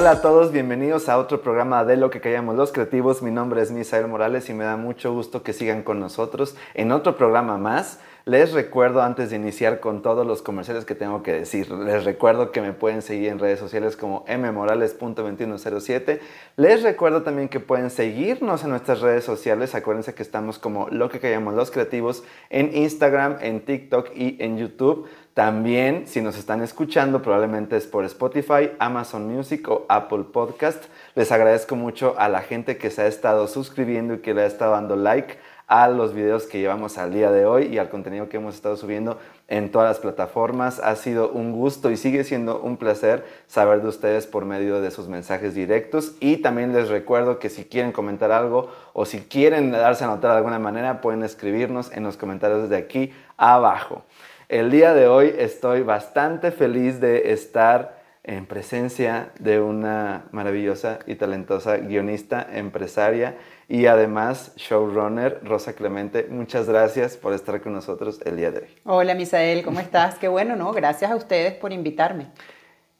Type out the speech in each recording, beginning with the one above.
Hola a todos, bienvenidos a otro programa de Lo que callamos los creativos. Mi nombre es Misael Morales y me da mucho gusto que sigan con nosotros en otro programa más. Les recuerdo antes de iniciar con todos los comerciales que tengo que decir, les recuerdo que me pueden seguir en redes sociales como mmorales.2107. Les recuerdo también que pueden seguirnos en nuestras redes sociales. Acuérdense que estamos como lo que callamos los creativos en Instagram, en TikTok y en YouTube. También, si nos están escuchando, probablemente es por Spotify, Amazon Music o Apple Podcast. Les agradezco mucho a la gente que se ha estado suscribiendo y que le ha estado dando like a los videos que llevamos al día de hoy y al contenido que hemos estado subiendo en todas las plataformas. Ha sido un gusto y sigue siendo un placer saber de ustedes por medio de sus mensajes directos. Y también les recuerdo que si quieren comentar algo o si quieren darse a notar de alguna manera, pueden escribirnos en los comentarios de aquí abajo. El día de hoy estoy bastante feliz de estar en presencia de una maravillosa y talentosa guionista, empresaria y además showrunner, Rosa Clemente. Muchas gracias por estar con nosotros el día de hoy. Hola Misael, ¿cómo estás? Qué bueno, ¿no? Gracias a ustedes por invitarme.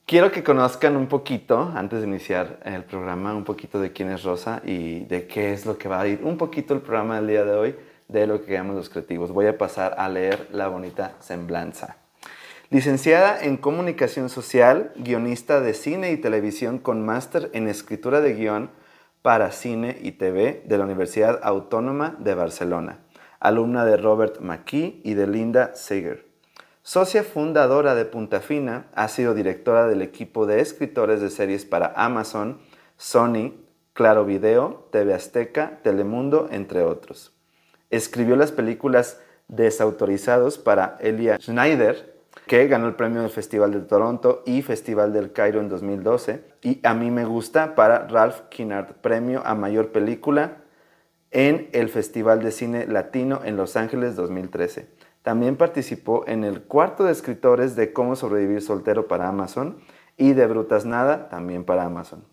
Quiero que conozcan un poquito, antes de iniciar el programa, un poquito de quién es Rosa y de qué es lo que va a ir un poquito el programa del día de hoy, de lo que llamamos los creativos. Voy a pasar a leer la bonita semblanza. Licenciada en Comunicación Social, guionista de cine y televisión con máster en escritura de guion, para Cine y TV de la Universidad Autónoma de Barcelona, alumna de Robert McKee y de Linda Seger. Socia fundadora de Punta Fina, ha sido directora del equipo de escritores de series para Amazon, Sony, Claro Video, TV Azteca, Telemundo, entre otros. Escribió las películas Desautorizados para Elia Schneider, que ganó el premio del Festival de Toronto y Festival del Cairo en 2012. Y a mí me gusta para Ralph Kinnard, premio a mayor película en el Festival de Cine Latino en Los Ángeles 2013. También participó en el cuarto de escritores de Cómo sobrevivir soltero para Amazon y de Brutas Nada también para Amazon.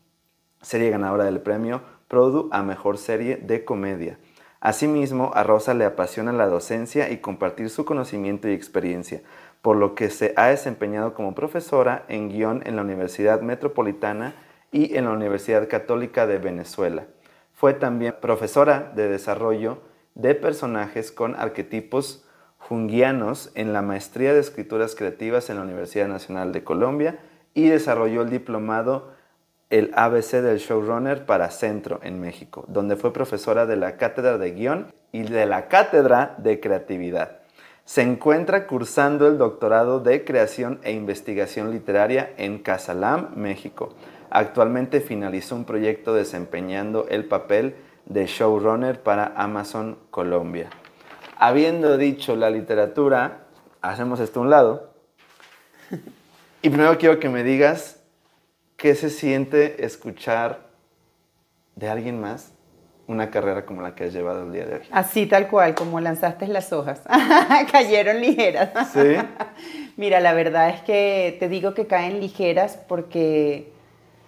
Serie ganadora del premio Produ a Mejor Serie de Comedia. Asimismo, a Rosa le apasiona la docencia y compartir su conocimiento y experiencia por lo que se ha desempeñado como profesora en guion en la Universidad Metropolitana y en la Universidad Católica de Venezuela. Fue también profesora de desarrollo de personajes con arquetipos junguianos en la Maestría de Escrituras Creativas en la Universidad Nacional de Colombia y desarrolló el diplomado el ABC del Showrunner para Centro en México, donde fue profesora de la Cátedra de Guión y de la Cátedra de Creatividad. Se encuentra cursando el doctorado de Creación e Investigación Literaria en Casalam, México. Actualmente finalizó un proyecto desempeñando el papel de showrunner para Amazon Colombia. Habiendo dicho la literatura, hacemos esto a un lado. Y primero quiero que me digas qué se siente escuchar de alguien más una carrera como la que has llevado el día de hoy. Así tal cual, como lanzaste las hojas. Cayeron ligeras. Sí. Mira, la verdad es que te digo que caen ligeras porque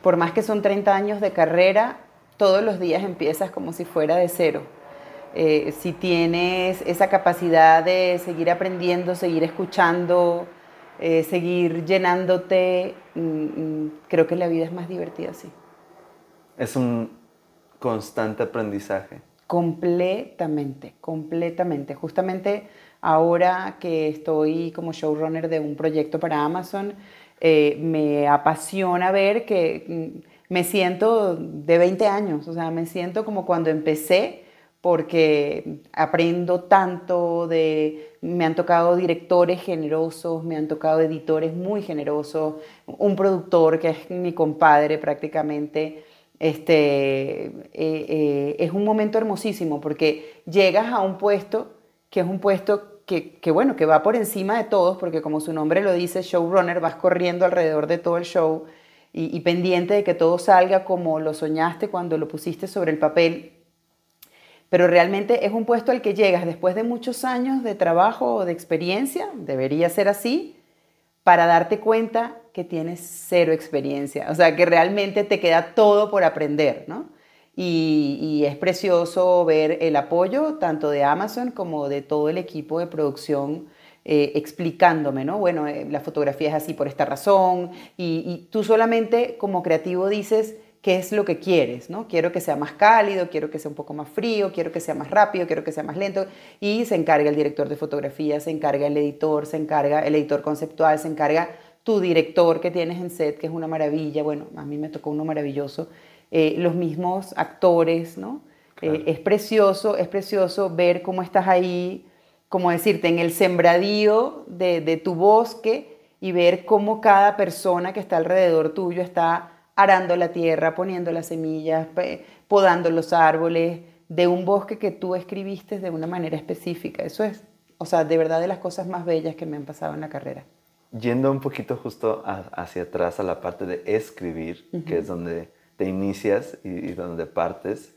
por más que son 30 años de carrera, todos los días empiezas como si fuera de cero. Eh, si tienes esa capacidad de seguir aprendiendo, seguir escuchando, eh, seguir llenándote, mm, mm, creo que la vida es más divertida así. Es un constante aprendizaje. Completamente, completamente. Justamente ahora que estoy como showrunner de un proyecto para Amazon, eh, me apasiona ver que mm, me siento de 20 años, o sea, me siento como cuando empecé porque aprendo tanto de, me han tocado directores generosos, me han tocado editores muy generosos, un productor que es mi compadre prácticamente, este, eh, eh, es un momento hermosísimo porque llegas a un puesto que es un puesto que, bueno, que va por encima de todos, porque como su nombre lo dice, showrunner, vas corriendo alrededor de todo el show y, y pendiente de que todo salga como lo soñaste cuando lo pusiste sobre el papel. Pero realmente es un puesto al que llegas después de muchos años de trabajo o de experiencia, debería ser así, para darte cuenta que tienes cero experiencia, o sea, que realmente te queda todo por aprender, ¿no? Y, es precioso ver el apoyo tanto de Amazon como de todo el equipo de producción eh, explicándome, ¿no? Bueno, eh, la fotografía es así por esta razón, y, y, tú solamente como creativo dices qué es lo que quieres, ¿no? Quiero que sea más cálido, quiero que sea un poco más frío, quiero que sea más rápido, quiero que sea más lento, y se encarga el director de fotografía, se encarga el editor, se encarga el editor conceptual, se encarga tu director que tienes en set, que es una maravilla, bueno, a mí me tocó uno maravilloso, eh, los mismos actores, ¿no? es precioso, es precioso ver cómo estás ahí como decirte, en el sembradío de, tu bosque y ver cómo cada persona que está alrededor tuyo está arando la tierra, poniendo las semillas, podando los árboles, de un bosque que tú escribiste de una manera específica. Eso es, o sea, de verdad de las cosas más bellas que me han pasado en la carrera. Yendo un poquito justo hacia atrás a la parte de escribir, que es donde te inicias y donde partes,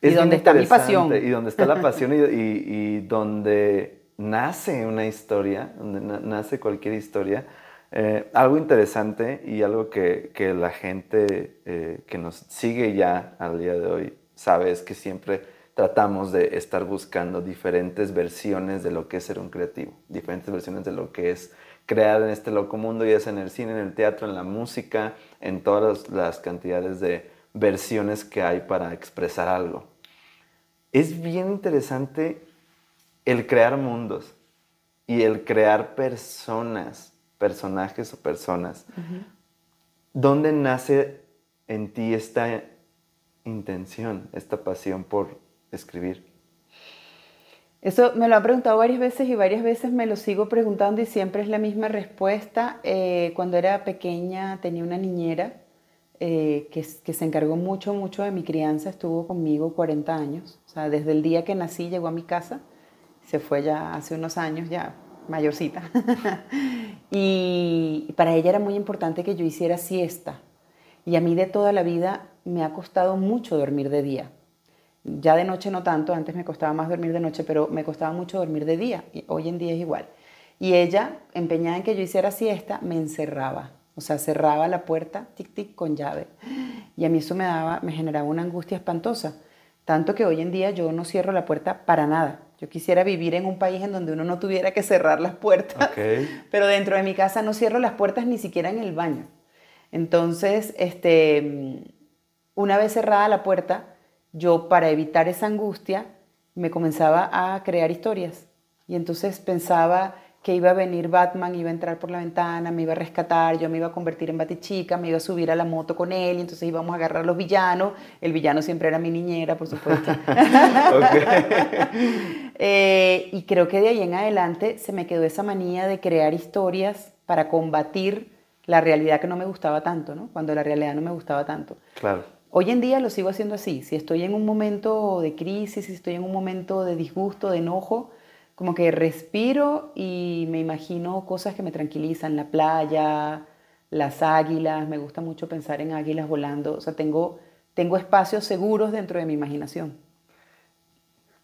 y donde está mi pasión. Y donde está la pasión y, donde nace una historia, donde nace cualquier historia. Eh, algo interesante y algo que, la gente eh, que nos sigue ya al día de hoy sabe es que siempre tratamos de estar buscando diferentes versiones de lo que es ser un creativo, diferentes versiones de lo que es crear en este loco mundo, ya sea en el cine, en el teatro, en la música, en todas las cantidades de versiones que hay para expresar algo. Es bien interesante el crear mundos y el crear personas, personajes o personas. ¿Dónde nace en ti esta intención, esta pasión por escribir? Eso me lo han preguntado varias veces y varias veces me lo sigo preguntando y siempre es la misma respuesta. Eh, cuando era pequeña tenía una niñera eh, que, se encargó mucho, mucho de mi crianza, estuvo conmigo 40 años. O sea, desde el día que nací llegó a mi casa, se fue ya hace unos años, ya mayorcita. y para ella era muy importante que yo hiciera siesta. Y a mí de toda la vida me ha costado mucho dormir de día. Ya de noche no tanto, antes me costaba más dormir de noche, pero me costaba mucho dormir de día. Y hoy en día es igual. Y ella, empeñada en que yo hiciera siesta, me encerraba o sea, cerraba la puerta, tic, tic, con llave. Y a mí eso me, daba, me generaba una angustia espantosa. Tanto que hoy en día yo no cierro la puerta para nada. Yo quisiera vivir en un país en donde uno no tuviera que cerrar las puertas. Pero dentro de mi casa no cierro las puertas ni siquiera en el baño. Entonces, este, una vez cerrada la puerta, yo para evitar esa angustia me comenzaba a crear historias. Y entonces pensaba que iba a venir Batman, iba a entrar por la ventana, me iba a rescatar, yo me iba a convertir en Batichica, me iba a subir a la moto con él, y entonces íbamos a agarrar a los villanos. El villano siempre era mi niñera, por supuesto. Eh, y creo que de ahí en adelante se me quedó esa manía de crear historias para combatir la realidad que no me gustaba tanto, ¿no? Cuando la realidad no me gustaba tanto. Claro. Hoy en día lo sigo haciendo así. Si estoy en un momento de crisis, si estoy en un momento de disgusto, de enojo, como que respiro y me imagino cosas que me tranquilizan, la playa, las águilas, me gusta mucho pensar en águilas volando, o sea, tengo, tengo espacios seguros dentro de mi imaginación.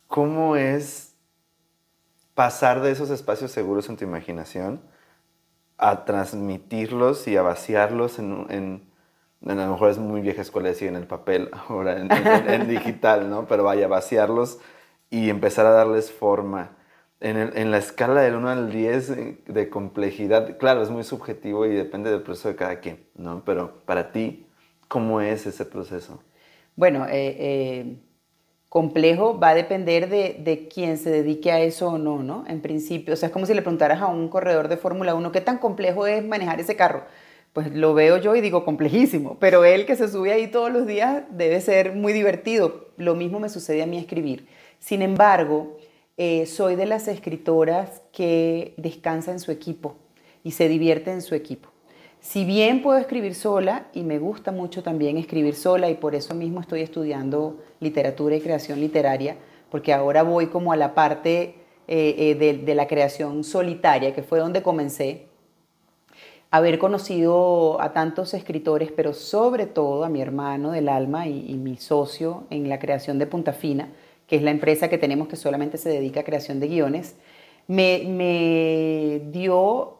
¿Cómo es pasar de esos espacios seguros en tu imaginación a transmitirlos y a vaciarlos en, en, a lo mejor es muy vieja escuela decir en el papel, ahora en, en digital, ¿no? Pero vaya, vaciarlos y empezar a darles forma en, la escala del 1 al 10 eh, de complejidad, claro, es muy subjetivo y depende del proceso de cada quien, ¿no? Pero para ti, ¿cómo es ese proceso? Bueno, eh, eh, complejo va a depender de, de, quién se dedique a eso o no, ¿no? En principio, o sea, es como si le preguntaras a un corredor de Fórmula 1, ¿qué tan complejo es manejar ese carro? Pues lo veo yo y digo complejísimo, pero él que se sube ahí todos los días debe ser muy divertido. Lo mismo me sucede a mí escribir. Sin embargo, eh, soy de las escritoras que descansa en su equipo y se divierte en su equipo. Si bien puedo escribir sola y me gusta mucho también escribir sola y por eso mismo estoy estudiando literatura y creación literaria, porque ahora voy como a la parte eh, eh, de, la creación solitaria, que fue donde comencé, haber conocido a tantos escritores, pero sobre todo a mi hermano del alma y, y mi socio en la creación de Punta Fina, que es la empresa que tenemos que solamente se dedica a creación de guiones, me, dio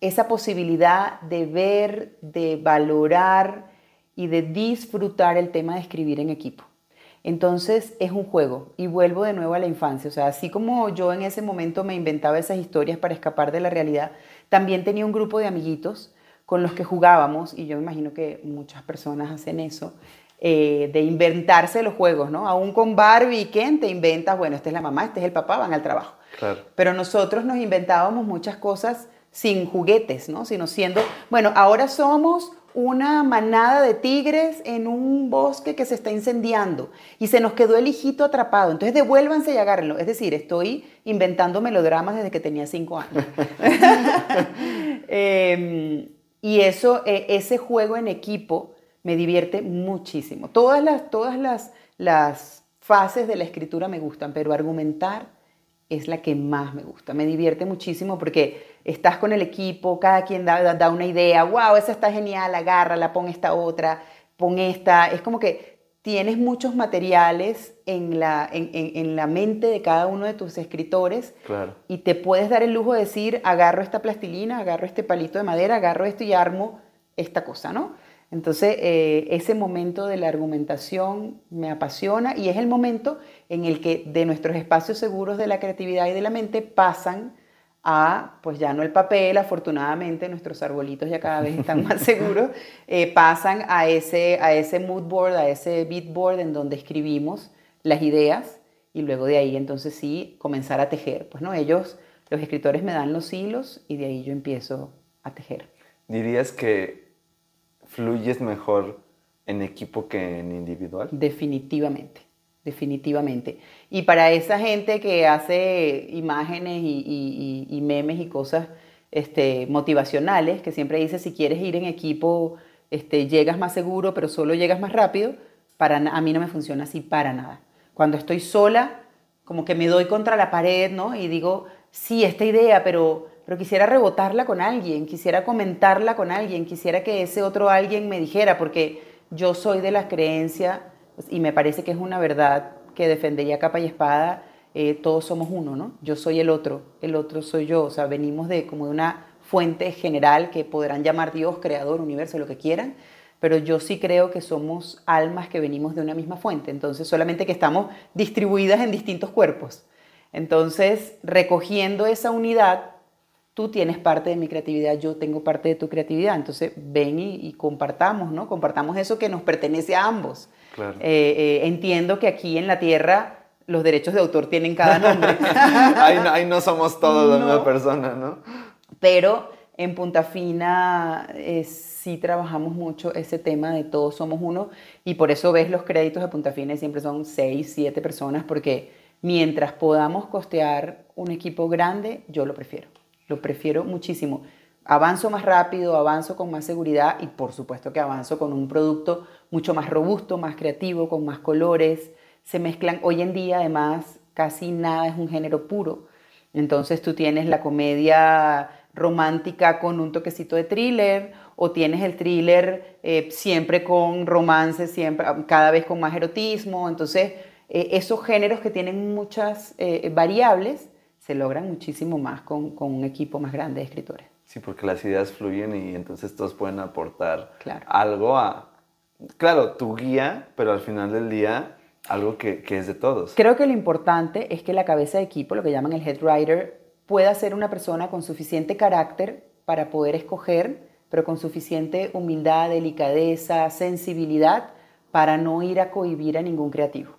esa posibilidad de ver, de valorar y de disfrutar el tema de escribir en equipo. Entonces es un juego y vuelvo de nuevo a la infancia. O sea, así como yo en ese momento me inventaba esas historias para escapar de la realidad, también tenía un grupo de amiguitos con los que jugábamos, y yo me imagino que muchas personas hacen eso, eh, de inventarse los juegos, ¿no? Aún con Barbie y Ken te inventas, bueno, esta es la mamá, este es el papá, van al trabajo. Claro. Pero nosotros nos inventábamos muchas cosas sin juguetes, ¿no? Sino siendo, bueno, ahora somos una manada de tigres en un bosque que se está incendiando y se nos quedó el hijito atrapado. Entonces devuélvanse y agárrenlo. Es decir, estoy inventando melodramas desde que tenía cinco años. Em, y eso, e, ese juego en equipo me divierte muchísimo. Todas las, todas las, las fases de la escritura me gustan, pero argumentar es la que más me gusta. Me divierte muchísimo porque estás con el equipo, cada quien da, da, una idea, wow, esa está genial, agárrala, pon esta otra, pon esta. Es como que tienes muchos materiales en la, en, en, la mente de cada uno de tus escritores claro. y te puedes dar el lujo de decir, agarro esta plastilina, agarro este palito de madera, agarro esto y armo esta cosa, ¿no? Entonces, eh, ese momento de la argumentación me apasiona y es el momento en el que de nuestros espacios seguros de la creatividad y de la mente pasan a, pues ya no el papel, afortunadamente nuestros arbolitos ya cada vez están más seguros, eh, pasan a ese, a ese mood board, a ese beat board en donde escribimos las ideas y luego de ahí entonces sí comenzar a tejer. Pues no, ellos, los escritores me dan los hilos y de ahí yo empiezo a tejer. ¿Dirías que fluyes mejor en equipo que en individual? Definitivamente, definitivamente. Y para esa gente que hace imágenes y, y, y memes y cosas este, motivacionales, que siempre dice si quieres ir en equipo, este, llegas más seguro, pero solo llegas más rápido, para, a mí no me funciona así para nada. Cuando estoy sola, como que me doy contra la pared, ¿no? Y digo, sí, esta idea, pero pero quisiera rebotarla con alguien, quisiera comentarla con alguien, quisiera que ese otro alguien me dijera, porque yo soy de la creencia, y me parece que es una verdad que defendería capa y espada, eh, todos somos uno, ¿no? Yo soy el otro, el otro soy yo, o sea, venimos de como de una fuente general que podrán llamar Dios, creador, universo, lo que quieran, pero yo sí creo que somos almas que venimos de una misma fuente, entonces solamente que estamos distribuidas en distintos cuerpos. Entonces, recogiendo esa unidad, tú tienes parte de mi creatividad, yo tengo parte de tu creatividad. Entonces, ven y, compartamos, ¿no? Compartamos eso que nos pertenece a ambos. Claro. Eh, eh, entiendo que aquí en la Tierra los derechos de autor tienen cada nombre. ahí, no, ahí, no, somos todos no. la misma persona, ¿no? Pero en Punta Fina eh, sí trabajamos mucho ese tema de todos somos uno y por eso ves los créditos de Punta Fina y siempre son seis, siete personas porque mientras podamos costear un equipo grande, yo lo prefiero. Lo prefiero muchísimo. Avanzo más rápido, avanzo con más seguridad y por supuesto que avanzo con un producto mucho más robusto, más creativo, con más colores. Se mezclan, hoy en día además casi nada es un género puro. Entonces tú tienes la comedia romántica con un toquecito de thriller o tienes el thriller eh, siempre con romance, siempre, cada vez con más erotismo. Entonces eh, esos géneros que tienen muchas eh, variables se logran muchísimo más con, con, un equipo más grande de escritores. Sí, porque las ideas fluyen y entonces todos pueden aportar claro. algo a, claro, tu guía, pero al final del día algo que, que, es de todos. Creo que lo importante es que la cabeza de equipo, lo que llaman el head writer, pueda ser una persona con suficiente carácter para poder escoger, pero con suficiente humildad, delicadeza, sensibilidad para no ir a cohibir a ningún creativo.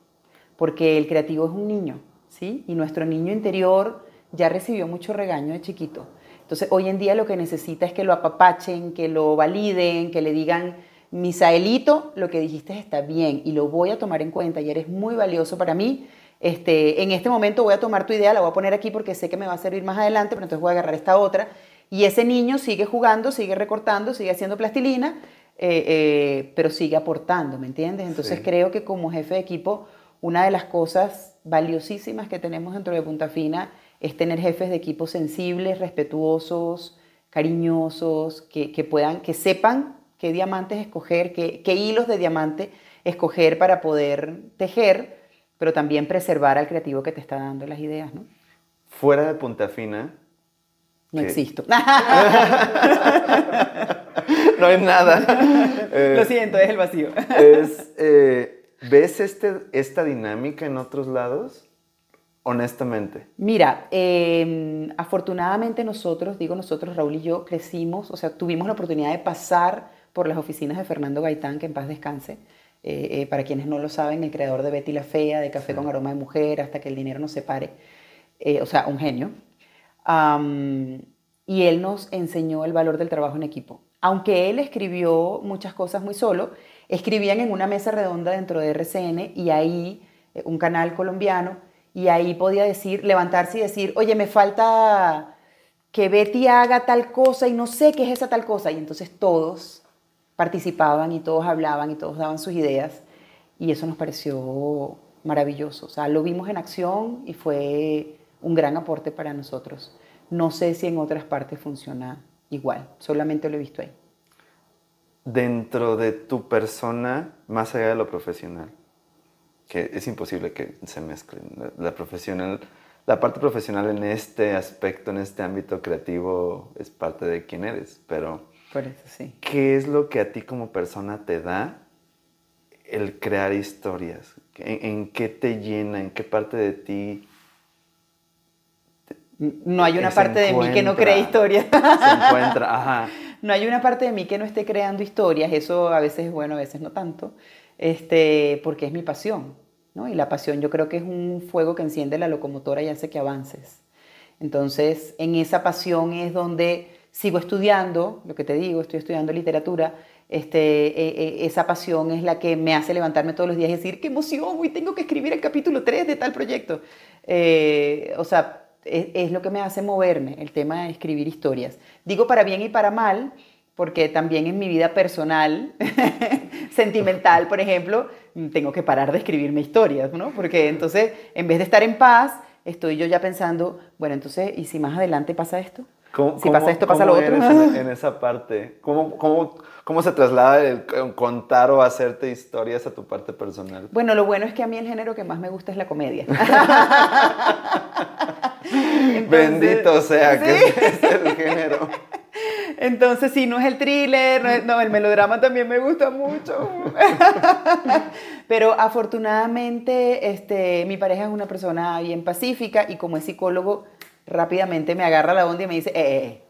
Porque el creativo es un niño, ¿sí? Y nuestro niño interior ya recibió mucho regaño de chiquito. Entonces, hoy en día lo que necesita es que lo apapachen, que lo validen, que le digan, Misaelito, lo que dijiste está bien y lo voy a tomar en cuenta y eres muy valioso para mí. Este, en este momento voy a tomar tu idea, la voy a poner aquí porque sé que me va a servir más adelante, pero entonces voy a agarrar esta otra. Y ese niño sigue jugando, sigue recortando, sigue haciendo plastilina, eh, eh, pero sigue aportando, ¿me entiendes? Entonces sí. creo que como jefe de equipo, una de las cosas valiosísimas que tenemos dentro de Punta Fina es tener jefes de equipo sensibles, respetuosos, cariñosos, que, que puedan, que sepan qué diamantes escoger, qué, qué, hilos de diamante escoger para poder tejer, pero también preservar al creativo que te está dando las ideas, ¿no? Fuera de Punta Fina. No ¿qué? existo. no hay nada. Eh, Lo siento, es el vacío. es, eh, ¿Ves este, esta dinámica en otros lados? Honestamente. Mira, em, afortunadamente nosotros, digo nosotros, Raúl y yo, crecimos, o sea, tuvimos la oportunidad de pasar por las oficinas de Fernando Gaitán, que en paz descanse. Eh, eh, para quienes no lo saben, el creador de Betty la Fea, de Café con Aroma de Mujer, hasta que el dinero nos separe. Eh, o sea, un genio. y él nos enseñó el valor del trabajo en equipo. Aunque él escribió muchas cosas muy solo, escribían en una mesa redonda dentro de RCN y ahí, un canal colombiano, y ahí podía decir, levantarse y decir, oye, me falta que Betty haga tal cosa y no sé qué es esa tal cosa. Y entonces todos participaban y todos hablaban y todos daban sus ideas y eso nos pareció maravilloso. O sea, lo vimos en acción y fue un gran aporte para nosotros. No sé si en otras partes funciona igual, solamente lo he visto ahí. Dentro de tu persona, más allá de lo profesional, que es imposible que se mezclen. La, profesional, la parte profesional en este aspecto, en este ámbito creativo, es parte de quién eres, pero Por eso, sí. ¿qué es lo que a ti como persona te da el crear historias? ¿En, qué te llena? ¿En qué parte de ti? no hay una parte de mí que no cree historias. Se encuentra, ajá. No hay una parte de mí que no esté creando historias. Eso a veces es bueno, a veces no tanto. Este, porque es mi pasión. Y la pasión yo creo que es un fuego que enciende la locomotora y hace que avances. Entonces, en esa pasión es donde sigo estudiando, lo que te digo, estoy estudiando literatura, este, e, e, esa pasión es la que me hace levantarme todos los días y decir, qué emoción, hoy tengo que escribir el capítulo 3 de tal proyecto. Eh, o sea, es, es, lo que me hace moverme, el tema de escribir historias. Digo para bien y para mal, porque también en mi vida personal, sentimental, por ejemplo, tengo que parar de escribirme historias, ¿no? Porque entonces, en vez de estar en paz, estoy yo ya pensando, bueno, entonces, ¿y si más adelante pasa esto? si pasa esto, pasa lo otro. En, en, esa parte? ¿Cómo, cómo, cómo se traslada el contar o hacerte historias a tu parte personal? Bueno, lo bueno es que a mí el género que más me gusta es la comedia. Bendito sea que es el género. Entonces, si no es el thriller, no, el melodrama también me gusta mucho. Pero afortunadamente, este, mi pareja es una persona bien pacífica y como es psicólogo, rápidamente me agarra la onda y me dice, eh, eh,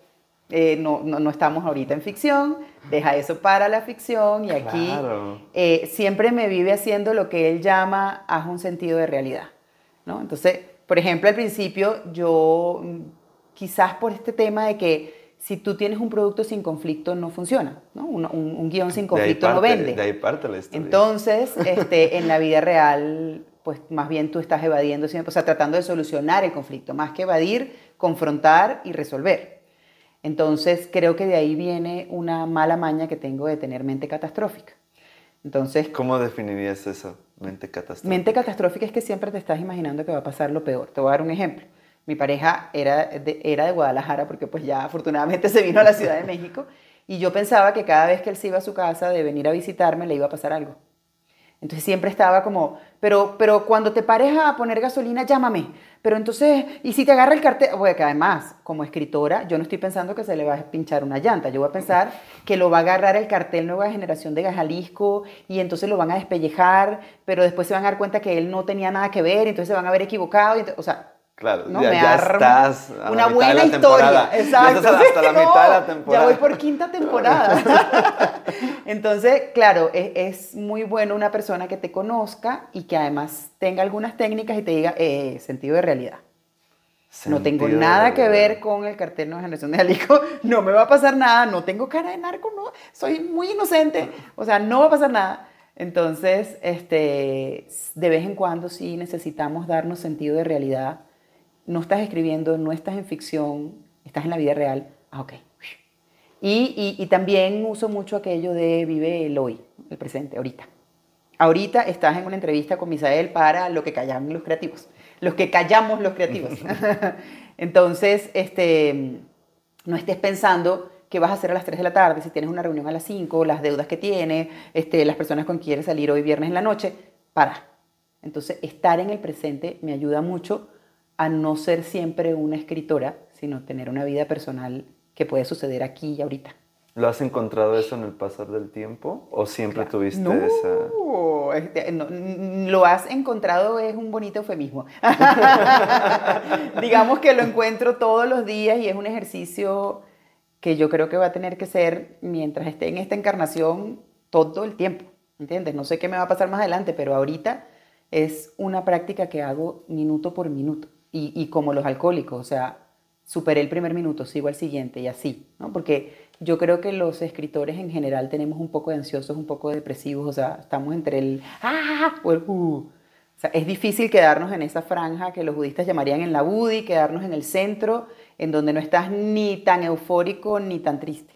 eh no, no, estamos ahorita en ficción, deja eso para la ficción y aquí eh, siempre me vive haciendo lo que él llama, haz un sentido de realidad. ¿no? Entonces, por ejemplo, al principio yo, mm, quizás por este tema de que si tú tienes un producto sin conflicto no funciona, ¿no? Un, un, guion sin conflicto no vende. De ahí parte la historia. Entonces, este, en la vida real, pues más bien tú estás evadiendo o sea, tratando de solucionar el conflicto, más que evadir, confrontar y resolver. Entonces, creo que de ahí viene una mala maña que tengo de tener mente catastrófica. Entonces, ¿cómo definirías eso, mente catastrófica? Mente catastrófica es que siempre te estás imaginando que va a pasar lo peor. Te voy a dar un ejemplo. Mi pareja era de, era de Guadalajara porque pues ya afortunadamente se vino a la Ciudad de México y yo pensaba que cada vez que él se iba a su casa de venir a visitarme le iba a pasar algo. Entonces siempre estaba como, pero, pero cuando te pares a poner gasolina, llámame. Pero entonces, ¿y si te agarra el cartel? Porque que además, como escritora, yo no estoy pensando que se le va a pinchar una llanta. Yo voy a pensar que lo va a agarrar el cartel Nueva Generación de Jalisco y entonces lo van a despellejar, pero después se van a dar cuenta que él no tenía nada que ver, entonces se van a ver equivocado. o sea, Claro, ya, estás a una buena historia. Exacto. hasta la mitad de la temporada. Ya voy por quinta temporada. Entonces, claro, es, es, muy bueno una persona que te conozca y que además tenga algunas técnicas y te diga eh, sentido de realidad. no tengo nada que ver con el cartel Nueva Generación de Jalisco, no me va a pasar nada, no tengo cara de narco, no, soy muy inocente, o sea, no va a pasar nada. Entonces, este, de vez en cuando sí necesitamos darnos sentido de realidad no estás escribiendo, no estás en ficción, estás en la vida real, ah, ok. Y, y, también uso mucho aquello de vive el hoy, el presente, ahorita. Ahorita estás en una entrevista con Misael para lo que callan los creativos, los que callamos los creativos. Entonces, este, no estés pensando qué vas a hacer a las 3 de la tarde, si tienes una reunión a las 5, las deudas que tienes, este, las personas con quien quieres salir hoy viernes en la noche, para. Entonces, estar en el presente me ayuda mucho a no ser siempre una escritora, sino tener una vida personal que puede suceder aquí y ahorita. ¿Lo has encontrado eso en el pasar del tiempo o siempre tuviste esa...? Este, no, lo has encontrado es un bonito eufemismo. Digamos que lo encuentro todos los días y es un ejercicio que yo creo que va a tener que ser mientras esté en esta encarnación todo el tiempo, ¿entiendes? No sé qué me va a pasar más adelante, pero ahorita es una práctica que hago minuto por minuto y, y como los alcohólicos, o sea, superé el primer minuto, sigo al siguiente y así, ¿no? Porque yo creo que los escritores en general tenemos un poco de ansiosos, un poco de depresivos, o sea, estamos entre el ah o el uh. O sea, es difícil quedarnos en esa franja que los budistas llamarían en la budi, quedarnos en el centro, en donde no estás ni tan eufórico ni tan triste.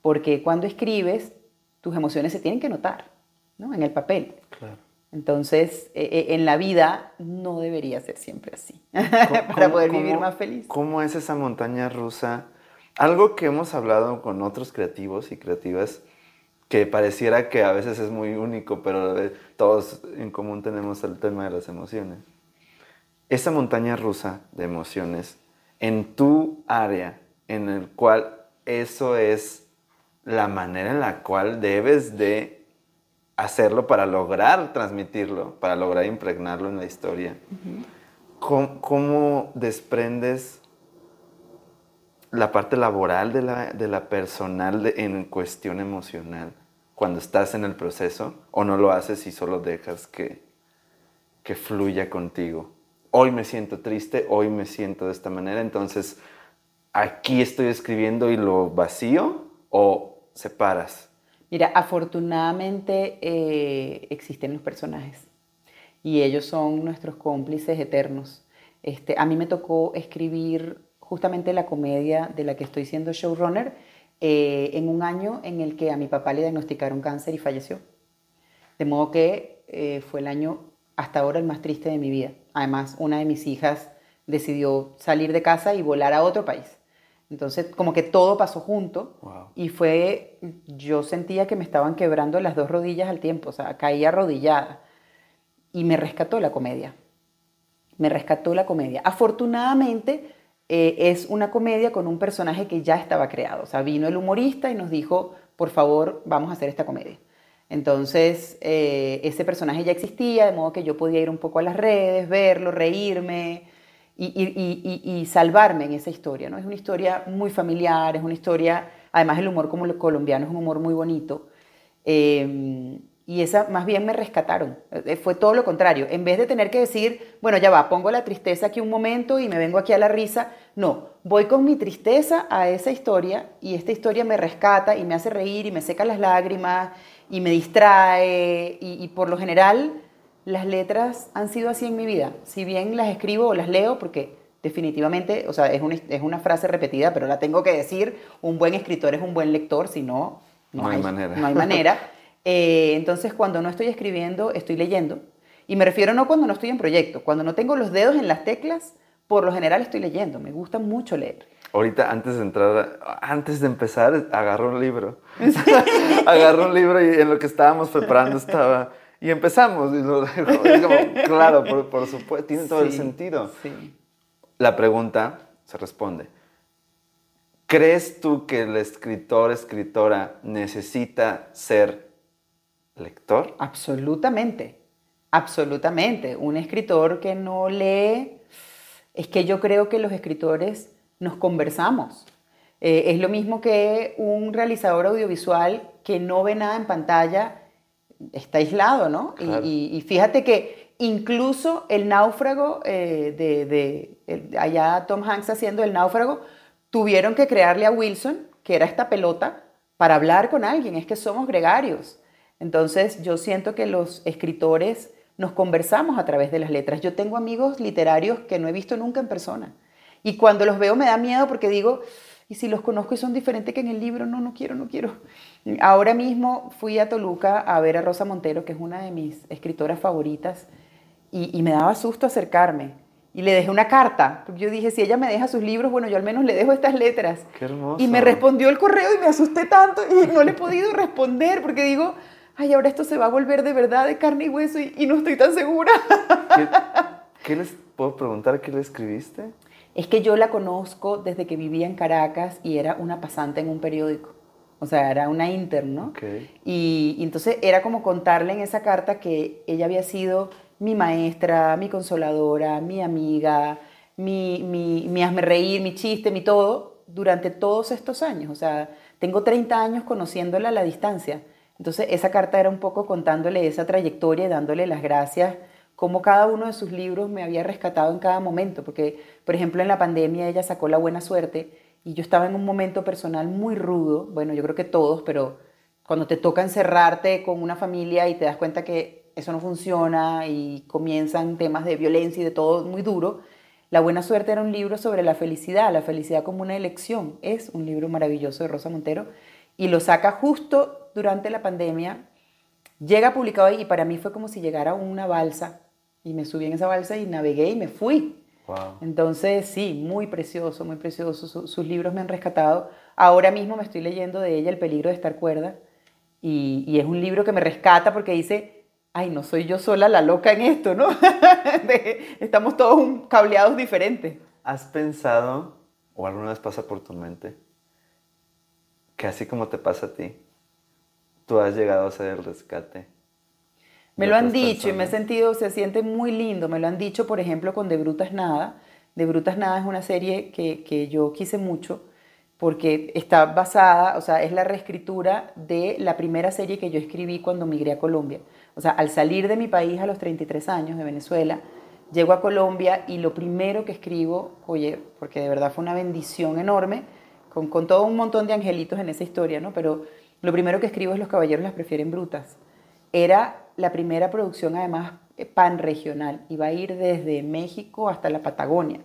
Porque cuando escribes, tus emociones se tienen que notar, ¿no? En el papel. Claro. Entonces, e, e, en la vida no debería ser siempre así, para poder vivir más feliz. ¿Cómo es esa montaña rusa? Algo que hemos hablado con otros creativos y creativas que pareciera que a veces es muy único, pero todos en común tenemos el tema de las emociones. Esa montaña rusa de emociones en tu área, en el cual eso es la manera en la cual debes de hacerlo para lograr transmitirlo, para lograr impregnarlo en la historia. ¿Cómo, desprendes la parte laboral de la, de la personal en cuestión emocional cuando estás en el proceso o no lo haces y solo dejas que, que fluya contigo. Hoy me siento triste, hoy me siento de esta manera, entonces aquí estoy escribiendo y lo vacío o separas. Mira, afortunadamente eh, existen los personajes y ellos son nuestros cómplices eternos. Este, a mí me tocó escribir justamente la comedia de la que estoy siendo showrunner eh, en un año en el que a mi papá le diagnosticaron cáncer y falleció. De modo que eh, fue el año hasta ahora el más triste de mi vida. Además, una de mis hijas decidió salir de casa y volar a otro país. Entonces, como que todo pasó junto y fue, yo sentía que me estaban quebrando las dos rodillas al tiempo, o sea, caía arrodillada. Y me rescató la comedia. Me rescató la comedia. Afortunadamente, eh, es una comedia con un personaje que ya estaba creado. O sea, vino el humorista y nos dijo, por favor, vamos a hacer esta comedia. Entonces, eh, ese personaje ya existía, de modo que yo podía ir un poco a las redes, verlo, reírme, y, salvarme en esa historia. ¿no? Es una historia muy familiar, es una historia, además el humor como el colombiano es un humor muy bonito. Em, y esa más bien me rescataron. Eh, fue todo lo contrario. En vez de tener que decir, bueno, ya va, pongo la tristeza aquí un momento y me vengo aquí a la risa. No, voy con mi tristeza a esa historia y esta historia me rescata y me hace reír y me seca las lágrimas y me distrae y por lo general las letras han sido así en mi vida. Si bien las escribo o las leo, porque definitivamente, o sea, es una, es una frase repetida, pero la tengo que decir, un buen escritor es un buen lector, si no, no, hay, manera. No hay manera. Eh, entonces, cuando no estoy escribiendo, estoy leyendo. Y me refiero no cuando no estoy en proyecto, cuando no tengo los dedos en las teclas, por lo general estoy leyendo. Me gusta mucho leer. Ahorita, antes de entrar, antes de empezar, agarro un libro. agarro un libro y en lo que estábamos preparando estaba y empezamos. Y lo claro, por, supuesto, tiene todo el sentido. La pregunta se responde. ¿Crees tú que el escritor, escritora necesita ser lector? Absolutamente, absolutamente. Un escritor que no lee, es que yo creo que los escritores nos conversamos. Eh, es lo mismo que un realizador audiovisual que no ve nada en pantalla está aislado, ¿no? Y, fíjate que incluso el náufrago eh, de, allá Tom Hanks haciendo el náufrago, tuvieron que crearle a Wilson, que era esta pelota, para hablar con alguien. Es que somos gregarios. Entonces yo siento que los escritores nos conversamos a través de las letras. Yo tengo amigos literarios que no he visto nunca en persona. Y cuando los veo me da miedo porque digo, y si los conozco y son diferentes que en el libro, no, no quiero, no quiero. Ahora mismo fui a Toluca a ver a Rosa Montero, que es una de mis escritoras favoritas, y, me daba susto acercarme. Y le dejé una carta. Yo dije, si ella me deja sus libros, bueno, yo al menos le dejo estas letras. Qué hermoso. Y me respondió el correo y me asusté tanto y no le he podido responder porque digo, ay, ahora esto se va a volver de verdad de carne y hueso y, no estoy tan segura. ¿Qué, ¿Qué, les puedo preguntar? ¿Qué le escribiste? es que yo la conozco desde que vivía en Caracas y era una pasante en un periódico. O sea, era una intern, ¿no? Okay. Y, y entonces era como contarle en esa carta que ella había sido mi maestra, mi consoladora, mi amiga, mi, mi, mi hazme reír, mi chiste, mi todo, durante todos estos años. O sea, tengo 30 años conociéndola a la distancia. Entonces, esa carta era un poco contándole esa trayectoria y dándole las gracias, como cada uno de sus libros me había rescatado en cada momento. Porque, por ejemplo, en la pandemia ella sacó La Buena Suerte y yo estaba en un momento personal muy rudo. Bueno, yo creo que todos, pero cuando te toca encerrarte con una familia y te das cuenta que eso no funciona y comienzan temas de violencia y de todo muy duro. La Buena Suerte era un libro sobre la felicidad, la felicidad como una elección. Es un libro maravilloso de Rosa Montero y lo saca justo durante la pandemia. Llega publicado y para mí fue como si llegara una balsa y me subí en esa balsa y navegué y me fui. Wow. Entonces, sí, muy precioso, muy precioso. Su- sus libros me han rescatado. Ahora mismo me estoy leyendo de ella El peligro de estar cuerda y, y es un libro que me rescata porque dice, ay, no soy yo sola la loca en esto, ¿no? Estamos todos un- cableados diferentes. ¿Has pensado, o alguna vez pasa por tu mente, que así como te pasa a ti, tú has llegado a ser el rescate? Me lo han dicho y me he sentido, se siente muy lindo. Me lo han dicho, por ejemplo, con De Brutas Nada. De Brutas Nada es una serie que, que yo quise mucho porque está basada, o sea, es la reescritura de la primera serie que yo escribí cuando migré a Colombia. O sea, al salir de mi país a los 33 años de Venezuela, llego a Colombia y lo primero que escribo, oye, porque de verdad fue una bendición enorme, con, con todo un montón de angelitos en esa historia, ¿no? Pero lo primero que escribo es Los caballeros las prefieren brutas. Era la primera producción, además, pan regional. Iba a ir desde México hasta la Patagonia,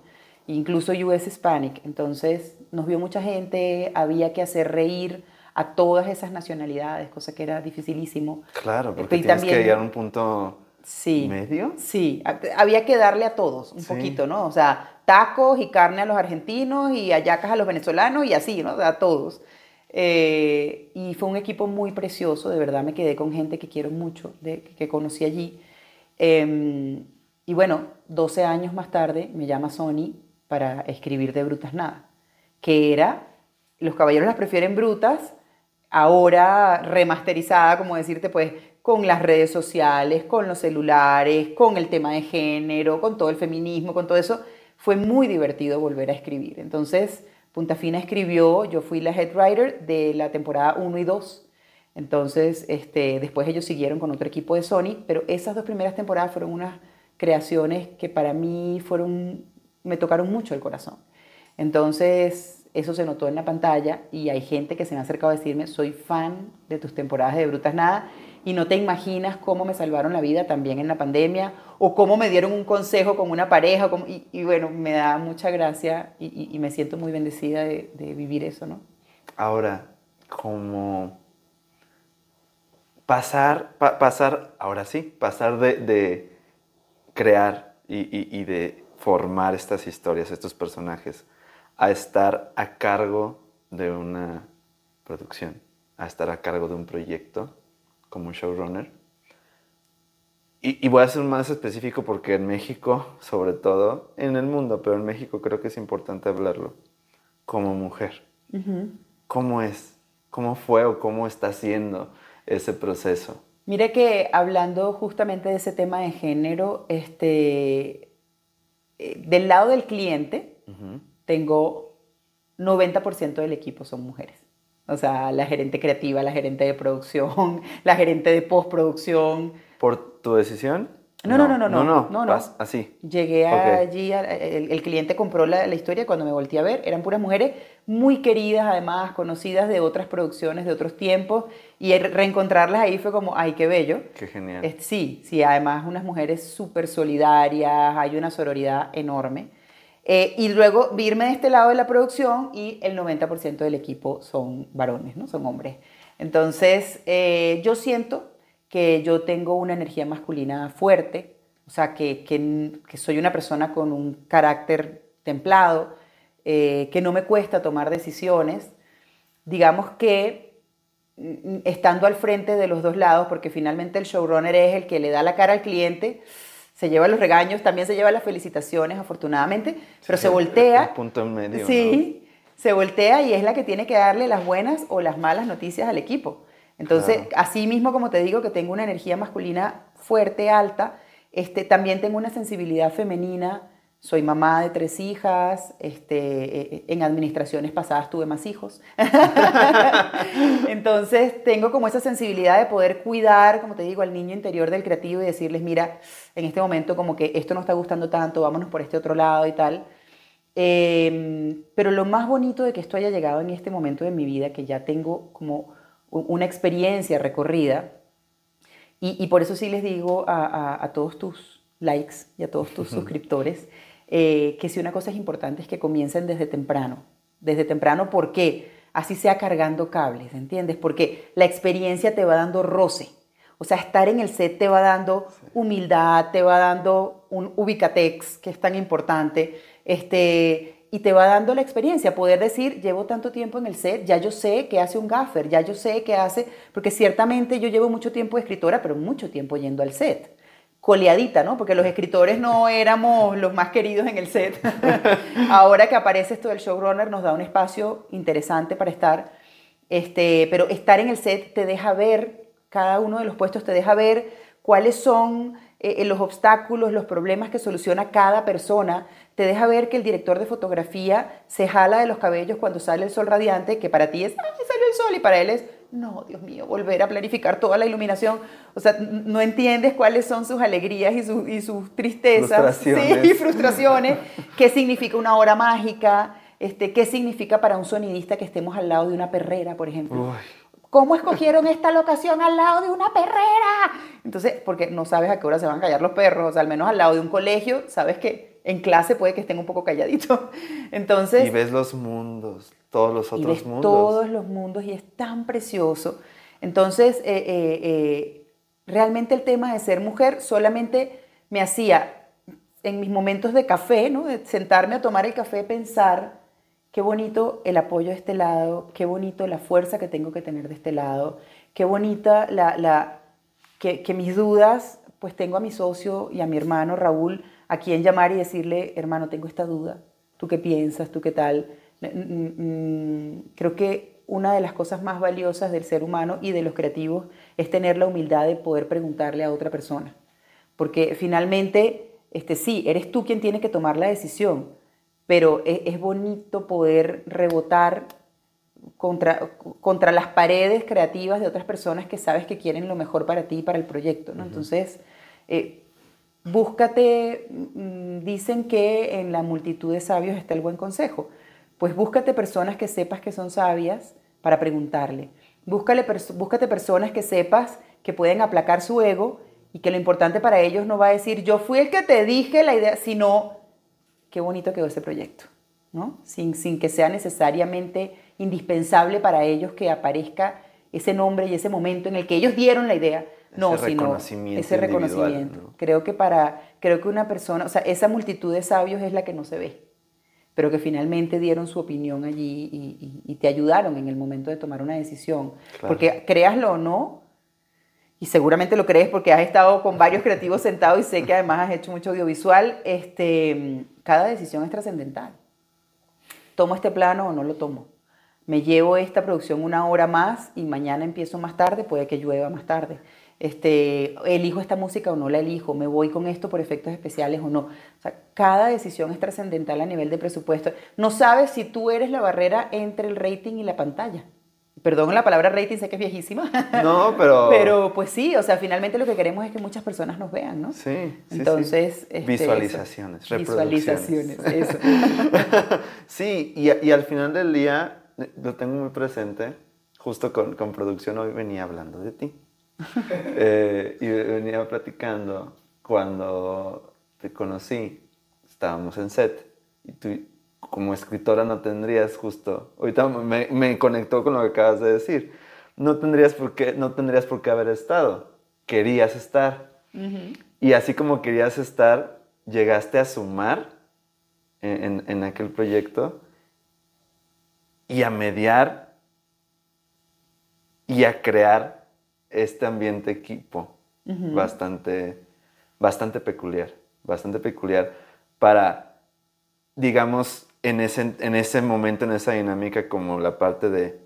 incluso US Hispanic. Entonces, nos vio mucha gente, había que hacer reír a todas esas nacionalidades, cosa que era dificilísimo. Claro, porque Y tienes también- que llegar a un punto Sí. medio. Sí, ha- había que darle a todos un Sí. poquito, ¿no? O sea, tacos y carne a los argentinos y hallacas a los venezolanos y así, ¿no? A todos. Eh, y fue un equipo muy precioso, de verdad me quedé con gente que quiero mucho, de, que conocí allí. Eh, y bueno, 12 años más tarde me llama Sony para escribir de Brutas Nada, que era Los Caballeros las prefieren brutas, ahora remasterizada, como decirte, pues con las redes sociales, con los celulares, con el tema de género, con todo el feminismo, con todo eso. Fue muy divertido volver a escribir. Entonces, Punta Fina escribió, yo fui la head writer de la temporada 1 y 2. Entonces, este, después ellos siguieron con otro equipo de Sony, pero esas dos primeras temporadas fueron unas creaciones que para mí fueron, me tocaron mucho el corazón. Entonces, eso se notó en la pantalla y hay gente que se me ha acercado a decirme, soy fan de tus temporadas de Brutas Nada y no te imaginas cómo me salvaron la vida también en la pandemia o cómo me dieron un consejo con una pareja. como- y, bueno, me da mucha gracia y, me siento muy bendecida de, vivir eso, ¿no? Ahora, como pasar, pa- pasar, ahora sí, pasar de, de crear y de formar estas historias, estos personajes, a estar a cargo de una producción, a estar a cargo de un proyecto como un showrunner. Y, y voy a ser más específico porque en México, sobre todo, en el mundo, pero en México creo que es importante hablarlo, como mujer. ¿Cómo es? ¿Cómo fue o cómo está siendo ese proceso? Mire que hablando justamente de ese tema de género, este, eh, del lado del cliente, tengo 90% del equipo son mujeres. O sea, la gerente creativa, la gerente de producción, la gerente de postproducción. ¿Por tu decisión? No, no, no, no, no, no, no, no. así. Llegué allí, el, el cliente compró la, la historia cuando me volteé a ver, eran puras mujeres muy queridas, además conocidas de otras producciones, de otros tiempos, y reencontrarlas ahí fue como, ay, qué bello. Qué genial. Sí, sí, además unas mujeres súper solidarias, hay una sororidad enorme. Eh, y luego irme de este lado de la producción y el 90% del equipo son varones, ¿no? Son hombres. Entonces, eh, yo siento que yo tengo una energía masculina fuerte, o sea, que, que- que soy una persona con un carácter templado, eh, que no me cuesta tomar decisiones. Digamos que mm, estando al frente de los dos lados, porque finalmente el showrunner es el que le da la cara al cliente, se lleva los regaños, también se lleva las felicitaciones, afortunadamente, pero se voltea. el punto en medio, Sí, se voltea y es la que tiene que darle las buenas o las malas noticias al equipo. Entonces, así mismo como te digo que tengo una energía masculina fuerte, alta, este, también tengo una sensibilidad femenina. Soy mamá de tres hijas, este, eh, en administraciones pasadas tuve más hijos. Entonces tengo como esa sensibilidad de poder cuidar, como te digo, al niño interior del creativo y decirles, mira, en este momento como que esto no está gustando tanto, vámonos por este otro lado y tal. Em, pero lo más bonito de que esto haya llegado en este momento de mi vida, que ya tengo como una experiencia recorrida, y, por eso sí les digo a, todos tus likes y a todos tus suscriptores, eh, que si una cosa es importante es que comiencen desde temprano. Desde temprano, ¿por qué? Así sea cargando cables, ¿entiendes? Porque la experiencia te va dando roce. O sea, estar en el set te va dando humildad, te va dando un ubicatex, que es tan importante, este, y te va dando la experiencia, poder decir, llevo tanto tiempo en el set, ya yo sé qué hace un gaffer, ya yo sé qué hace, porque ciertamente yo llevo mucho tiempo de escritora, pero mucho tiempo yendo al set. Coleadita, ¿no? Porque los escritores no éramos los más queridos en el set. Ahora que aparece esto del showrunner nos da un espacio interesante para estar, este, pero estar en el set te deja ver, cada uno de los puestos te deja ver cuáles son eh, los obstáculos, los problemas que soluciona cada persona, te deja ver que el director de fotografía se jala de los cabellos cuando sale el sol radiante, que para ti es, ¡ay, salió el sol! Y para él es, no, Dios mío, volver a planificar toda la iluminación. O sea, no entiendes cuáles son sus alegrías y, y sus tristezas Sí, y frustraciones. ¿Qué significa una hora mágica? Este, ¿Qué significa para un sonidista que estemos al lado de una perrera, por ejemplo? ¿Cómo escogieron esta locación al lado de una perrera? Entonces, porque no sabes a qué hora se van a callar los perros, o sea, al menos al lado de un colegio, sabes que en clase puede que estén un poco calladitos. Entonces... Y ves los mundos, todos los otros y ves mundos. Todos los mundos y es tan precioso. Entonces, eh, eh, eh, realmente el tema de ser mujer solamente me hacía, en mis momentos de café, ¿no? de sentarme a tomar el café, pensar Qué bonito el apoyo de este lado, qué bonito la fuerza que tengo que tener de este lado, qué bonita la, la que, que, mis dudas, pues tengo a mi socio y a mi hermano Raúl a quien llamar y decirle, hermano, tengo esta duda, ¿tú qué piensas? ¿Tú qué tal? Creo que una de las cosas más valiosas del ser humano y de los creativos es tener la humildad de poder preguntarle a otra persona. Porque finalmente, este, sí, eres tú quien tiene que tomar la decisión, pero es, bonito poder rebotar contra, contra las paredes creativas de otras personas que sabes que quieren lo mejor para ti y para el proyecto. ¿no? Entonces, eh, búscate, mm, dicen que en la multitud de sabios está el buen consejo. Pues búscate personas que sepas que son sabias para preguntarle. Búscale, búscate personas que sepas que pueden aplacar su ego y que lo importante para ellos no va a decir yo fui el que te dije la idea, sino qué bonito quedó ese proyecto, ¿no? Sin, sin que sea necesariamente indispensable para ellos que aparezca ese nombre y ese momento en el que ellos dieron la idea. No, ese sino reconocimiento ese reconocimiento. Creo que para, creo que una persona, o sea, esa multitud de sabios es la que no se ve, pero que finalmente dieron su opinión allí y, te ayudaron en el momento de tomar una decisión. Porque créaslo o no, y seguramente lo crees porque has estado con varios creativos sentados y sé que además has hecho mucho audiovisual, este, cada decisión es trascendental. ¿Tomo este plano o no lo tomo? Me llevo esta producción una hora más y mañana empiezo más tarde, puede que llueva más tarde. Este, elijo esta música o no la elijo, me voy con esto por efectos especiales o no. O sea, cada decisión es trascendental a nivel de presupuesto. No sabes si tú eres la barrera entre el rating y la pantalla. Perdón la palabra rating, sé que es viejísima. No, pero... pero pues sí, o sea, finalmente lo que queremos es que muchas personas nos vean, ¿no? Sí. sí Entonces... Este, Visualizaciones, Visualizaciones, eso. sí, y, y, al final del día lo tengo muy presente, justo con, con producción hoy venía hablando de ti. eh, y venía platicando cuando te conocí, estábamos en set, y tú como escritora no tendrías justo, ahorita me, me, conectó con lo que acabas de decir, no tendrías por qué, no tendrías por qué haber estado, querías estar. Y así como querías estar, llegaste a sumar en, en, aquel proyecto y a mediar y a crear este ambiente equipo bastante, bastante peculiar, bastante peculiar para, digamos, en ese, en ese momento, en esa dinámica, como la parte de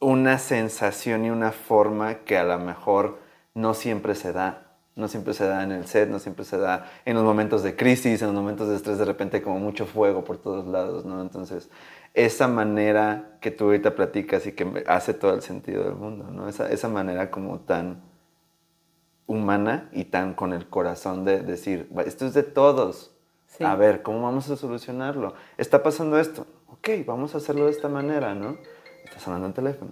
una sensación y una forma que a lo mejor no siempre se da. No siempre se da en el set, no siempre se da en los momentos de crisis, en los momentos de estrés, de repente como mucho fuego por todos lados, ¿no? Entonces, esa manera que tú ahorita platicas y que hace todo el sentido del mundo, ¿no? Esa, esa manera como tan humana y tan con el corazón de decir, esto es de todos. A ver, ¿cómo vamos a solucionarlo? Está pasando esto. Ok, vamos a hacerlo de esta manera, ¿no? Está sonando el teléfono.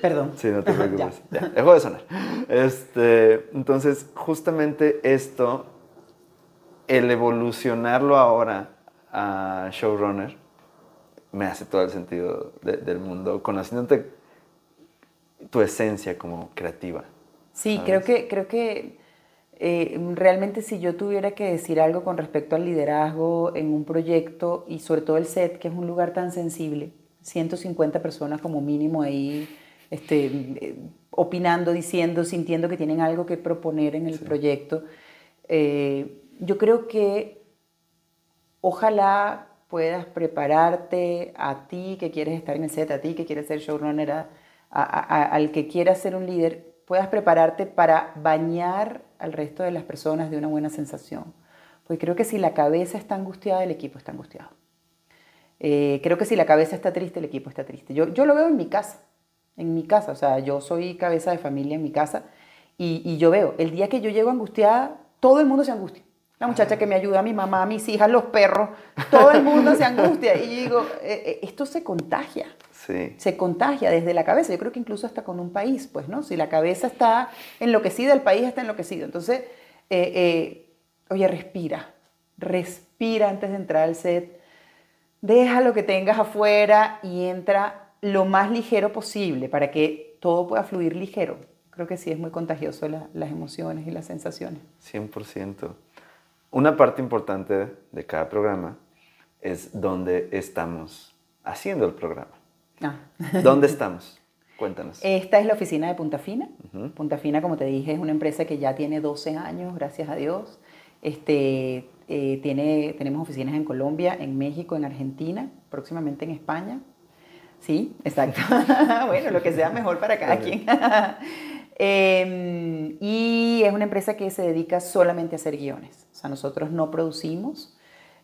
Perdón. Sí, no te preocupes. ya. dejó de sonar. Este, entonces, justamente esto, el evolucionarlo ahora a showrunner, me hace todo el sentido del mundo, conociéndote tu esencia como creativa. Sí, creo que, creo que eh, realmente si yo tuviera que decir algo con respecto al liderazgo en un proyecto y sobre todo el set, que es un lugar tan sensible, 150 personas como mínimo ahí este, eh, opinando, diciendo, sintiendo que tienen algo que proponer en el proyecto, eh, yo creo que ojalá puedas prepararte a ti que quieres estar en el set, a ti que quieres ser showrunner, al que quiera ser un líder, puedas prepararte para bañar al resto de las personas de una buena sensación. Porque creo que si la cabeza está angustiada, el equipo está angustiado. Eh, creo que si la cabeza está triste, el equipo está triste. Yo, yo lo veo en mi casa, en mi casa, o sea, yo soy cabeza de familia en mi casa y, y yo veo, el día que yo llego angustiada, todo el mundo se angustia. La muchacha que me ayuda, mi mamá, mis hijas, los perros, todo el mundo se angustia. Y digo, eh, eh, esto se contagia. Se contagia desde la cabeza. Yo creo que incluso hasta con un país, pues, ¿no? Si la cabeza está enloquecida, el país está enloquecido. Entonces, eh, eh, oye, respira. Respira antes de entrar al set. Deja lo que tengas afuera y entra lo más ligero posible para que todo pueda fluir ligero. Creo que sí es muy contagioso las emociones y las sensaciones. 100%. Una parte importante de cada programa es dónde estamos haciendo el programa. Ah. ¿Dónde estamos? Cuéntanos. Esta es la oficina de Punta Fina. Punta Fina, como te dije, es una empresa que ya tiene 12 años, gracias a Dios. Este, eh, tiene, tenemos oficinas en Colombia, en México, en Argentina, próximamente en España. Sí, exacto. bueno, lo que sea mejor para cada quien. Em, y es una empresa que se dedica solamente a hacer guiones. O sea, nosotros no producimos,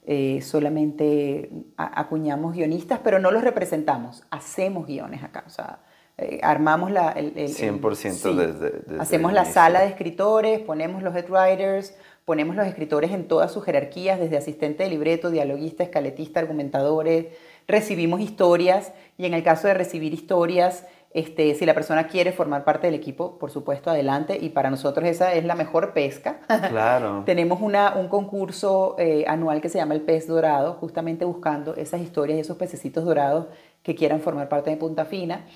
eh, solamente acuñamos guionistas, pero no los representamos, hacemos guiones acá, o sea, eh, armamos la... El, 100% desde, Hacemos la sala de escritores, ponemos los head writers, ponemos los escritores en todas sus jerarquías, desde asistente de libreto, dialoguista, escaletista, argumentadores, recibimos historias y en el caso de recibir historias este, si la persona quiere formar parte del equipo, por supuesto, adelante. Y para nosotros esa es la mejor pesca. Claro. Tenemos una, un concurso eh, anual que se llama el Pez Dorado, justamente buscando esas historias y esos pececitos dorados que quieran formar parte de Punta Fina.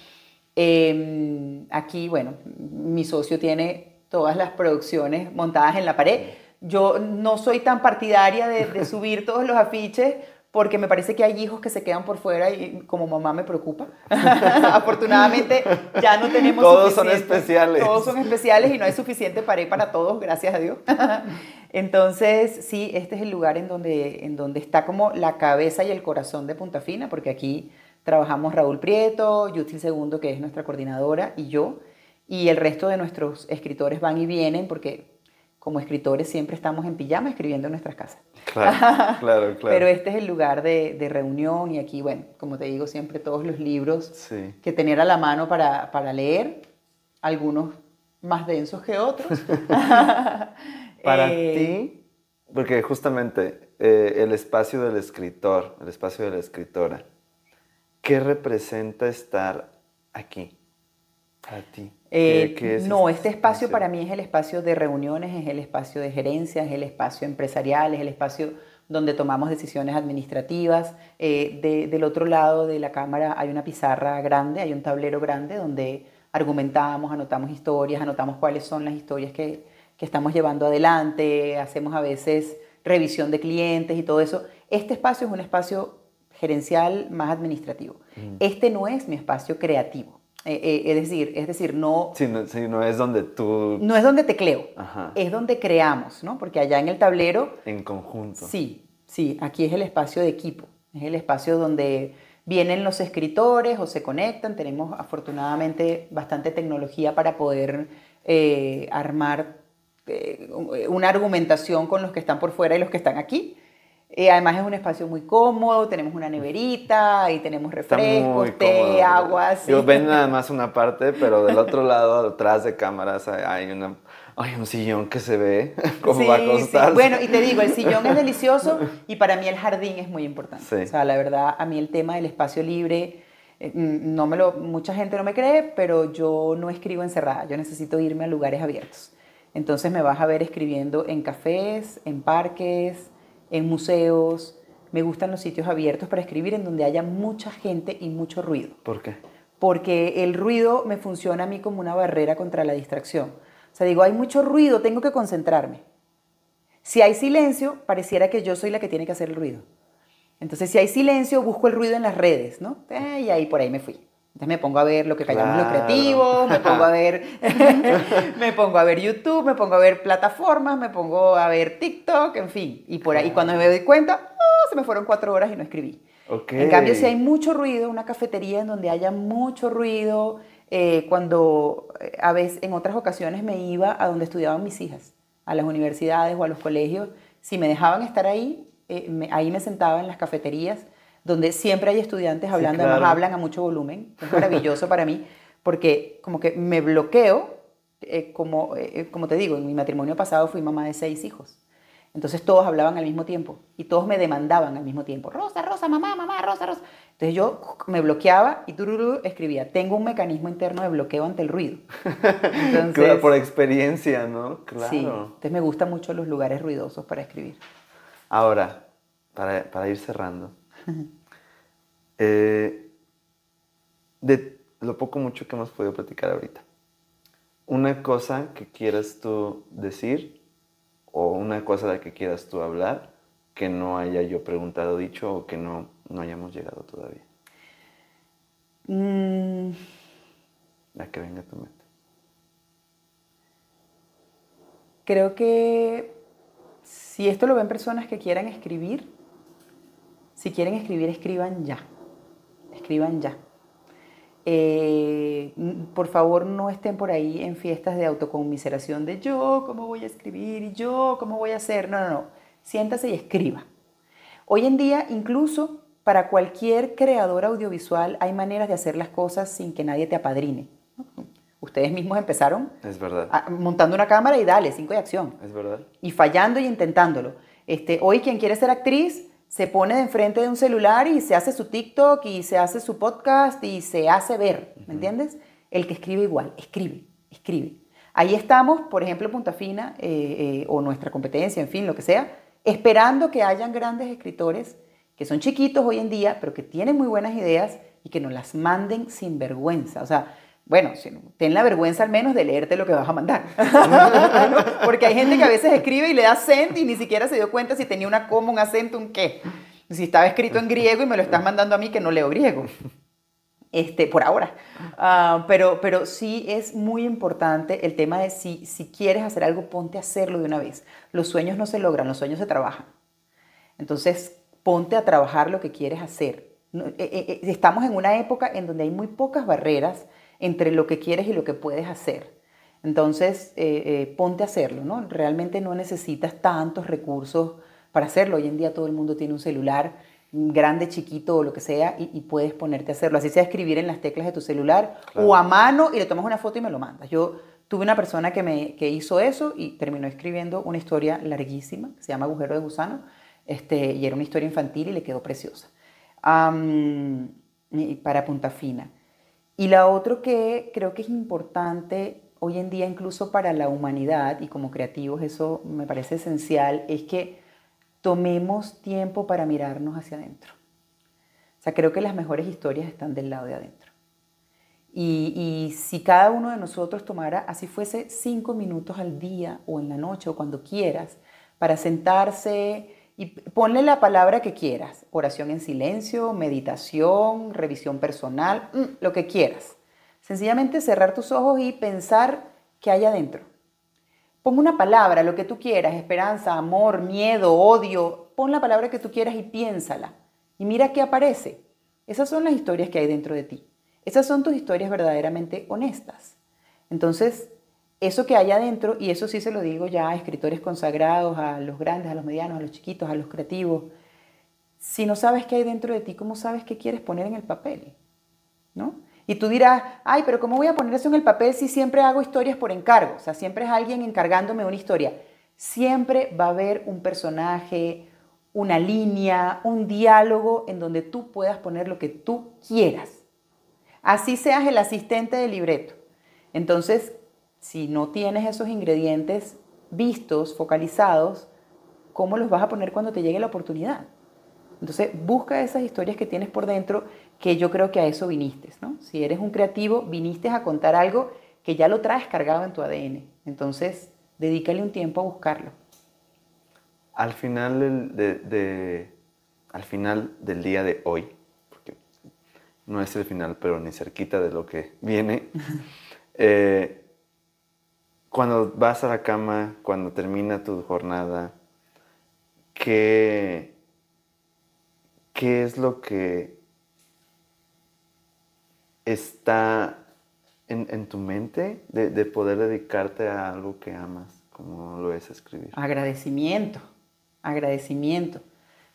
Em, aquí, bueno, mi socio tiene todas las producciones montadas en la pared. Yo no soy tan partidaria de, de subir todos los afiches porque me parece que hay hijos que se quedan por fuera y como mamá me preocupa. Afortunadamente ya no tenemos Todos son especiales. Todos son especiales y no hay suficiente pared para todos, gracias a Dios. Entonces, sí, este es el lugar en donde, en donde está como la cabeza y el corazón de Punta Fina, porque aquí trabajamos Raúl Prieto, Yutil Segundo, que es nuestra coordinadora, y yo, y el resto de nuestros escritores van y vienen porque como escritores siempre estamos en pijama escribiendo en nuestras casas. Claro, claro, claro. Pero este es el lugar de, de, reunión y aquí, bueno, como te digo, siempre todos los libros que tener a la mano para, para, leer, algunos más densos que otros. para eh, ti, porque justamente eh, el espacio del escritor, el espacio de la escritora, ¿qué representa estar aquí? A ti. Eh, no, este espacio para mí es el espacio de reuniones, es el espacio de gerencia, es el espacio empresarial, es el espacio donde tomamos decisiones administrativas. Eh, del otro lado de la cámara hay una pizarra grande, hay un tablero grande donde argumentamos, anotamos historias, anotamos cuáles son las historias que, que estamos llevando adelante, hacemos a veces revisión de clientes y todo eso. Este espacio es un espacio gerencial más administrativo. Mm. Este no es mi espacio creativo. Eh, eh, es decir, es decir, no... Sí, no, es donde tú... No es donde tecleo, es donde creamos, ¿no? Porque allá en el tablero... En conjunto. Sí, Sí, aquí es el espacio de equipo, es el espacio donde vienen los escritores o se conectan. Tenemos afortunadamente bastante tecnología para poder eh, armar una argumentación con los que están por fuera y los que están aquí. Eh, además es un espacio muy cómodo, tenemos una neverita y tenemos refrescos, té, agua. Yo ven nada más una parte, pero del otro lado, detrás de cámaras, hay una hay un sillón que se ve como va a costar. Bueno, y te digo, el sillón es delicioso y para mí el jardín es muy importante. O sea, la verdad, a mí el tema del espacio libre, eh, no me lo, mucha gente no me cree, pero yo no escribo encerrada, yo necesito irme a lugares abiertos. Entonces me vas a ver escribiendo en cafés, en parques, en museos. Me gustan los sitios abiertos para escribir en donde haya mucha gente y mucho ruido. ¿Por qué? Porque el ruido me funciona a mí como una barrera contra la distracción. O sea, digo, hay mucho ruido, tengo que concentrarme. Si hay silencio, pareciera que yo soy la que tiene que hacer el ruido. Entonces, si hay silencio, busco el ruido en las redes, ¿no? Eh, y ahí por ahí me fui. Entonces me pongo a ver lo que callamos los creativos, me pongo a ver, me pongo a ver YouTube, me pongo a ver plataformas, me pongo a ver TikTok, en fin. Y por ahí cuando me doy cuenta, oh, se me fueron cuatro horas y no escribí. En cambio, si hay mucho ruido, una cafetería en donde haya mucho ruido, eh, cuando eh, a veces, en otras ocasiones me iba a donde estudiaban mis hijas, a las universidades o a los colegios, si me dejaban estar ahí, eh, ahí me sentaba en las cafeterías, donde siempre hay estudiantes hablando, además hablan a mucho volumen, es maravilloso para mí, porque como que me bloqueo, como, como te digo, en mi matrimonio pasado fui mamá de seis hijos. Entonces todos hablaban al mismo tiempo y todos me demandaban al mismo tiempo, Rosa, Rosa, mamá, mamá, Rosa, Rosa. Entonces yo me bloqueaba y tururú escribía, tengo un mecanismo interno de bloqueo ante el ruido. claro, por experiencia, ¿no? Claro. Sí, entonces me gustan mucho los lugares ruidosos para escribir. Ahora, para, para ir cerrando, eh, de lo poco mucho que hemos podido platicar ahorita, una cosa que quieras tú decir o una cosa de la que quieras tú hablar que no haya yo preguntado, dicho o que no, no hayamos llegado todavía. Mm. La que venga a tu mente. Creo que si esto lo ven personas que quieran escribir, si quieren escribir, escriban ya. Escriban ya. Eh, por favor, no estén por ahí en fiestas de autoconmiseración de yo, ¿cómo voy a escribir? Y yo, ¿cómo voy a hacer? No, no, no. Siéntase y escriba. Hoy en día, incluso para cualquier creador audiovisual, hay maneras de hacer las cosas sin que nadie te apadrine. Ustedes mismos empezaron es verdad. montando una cámara y dale, cinco de acción. Es verdad. Y fallando y intentándolo. Este, hoy quien quiere ser actriz se pone de enfrente de un celular y se hace su TikTok y se hace su podcast y se hace ver, ¿me entiendes? El que escribe igual, escribe, escribe. Ahí estamos, por ejemplo, Punta Fina eh, eh, o nuestra competencia, en fin, lo que sea, esperando que hayan grandes escritores que son chiquitos hoy en día, pero que tienen muy buenas ideas y que nos las manden sin vergüenza. O sea, bueno, ten la vergüenza al menos de leerte lo que vas a mandar. Porque hay gente que a veces escribe y le da send y ni siquiera se dio cuenta si tenía una coma, un acento, un qué. Si estaba escrito en griego y me lo estás mandando a mí que no leo griego. Este, por ahora. Ah, pero, pero sí es muy importante el tema de si, si quieres hacer algo, ponte a hacerlo de una vez. Los sueños no se logran, los sueños se trabajan. Entonces, ponte a trabajar lo que quieres hacer. Eh, eh, eh, estamos en una época en donde hay muy pocas barreras entre lo que quieres y lo que puedes hacer. Entonces, eh, eh, ponte a hacerlo, ¿no? Realmente no necesitas tantos recursos para hacerlo. Hoy en día todo el mundo tiene un celular, grande, chiquito o lo que sea, y, puedes ponerte a hacerlo. Así sea escribir en las teclas de tu celular o a mano y le tomas una foto y me lo mandas. Yo tuve una persona que, me, que hizo eso y terminó escribiendo una historia larguísima, que se llama Agujero de Gusano, este, y era una historia infantil y le quedó preciosa. para Punta Fina. Y la otra que creo que es importante hoy en día incluso para la humanidad y como creativos eso me parece esencial es que tomemos tiempo para mirarnos hacia adentro. O sea, creo que las mejores historias están del lado de adentro. Y, y, si cada uno de nosotros tomara, así fuese cinco minutos al día o en la noche o cuando quieras, para sentarse y ponle la palabra que quieras, oración en silencio, meditación, revisión personal, mm, lo que quieras. Sencillamente cerrar tus ojos y pensar qué hay adentro. Pon una palabra, lo que tú quieras, esperanza, amor, miedo, odio, pon la palabra que tú quieras y piénsala. Y mira qué aparece. Esas son las historias que hay dentro de ti. Esas son tus historias verdaderamente honestas. Entonces, eso que hay adentro, y eso sí se lo digo ya a escritores consagrados, a los grandes, a los medianos, a los chiquitos, a los creativos, si no sabes qué hay dentro de ti, ¿cómo sabes qué quieres poner en el papel? ¿No? Y tú dirás, ay, pero ¿cómo voy a poner eso en el papel si siempre hago historias por encargo? O sea, siempre es alguien encargándome una historia. Siempre va a haber un personaje, una línea, un diálogo en donde tú puedas poner lo que tú quieras. Así seas el asistente del libreto. Entonces, si no tienes esos ingredientes vistos, focalizados, ¿cómo los vas a poner cuando te llegue la oportunidad? Entonces, busca esas historias que tienes por dentro, que yo creo que a eso viniste, ¿no? Si eres un creativo, viniste a contar algo que ya lo traes cargado en tu ADN. Entonces, dedícale un tiempo a buscarlo. Al final, de, al final del día de hoy, porque no es el final, pero ni cerquita de lo que viene, eh, cuando vas a la cama, cuando termina tu jornada, ¿qué, qué es lo que está en, tu mente de, poder dedicarte a algo que amas, como lo es escribir? Agradecimiento, agradecimiento.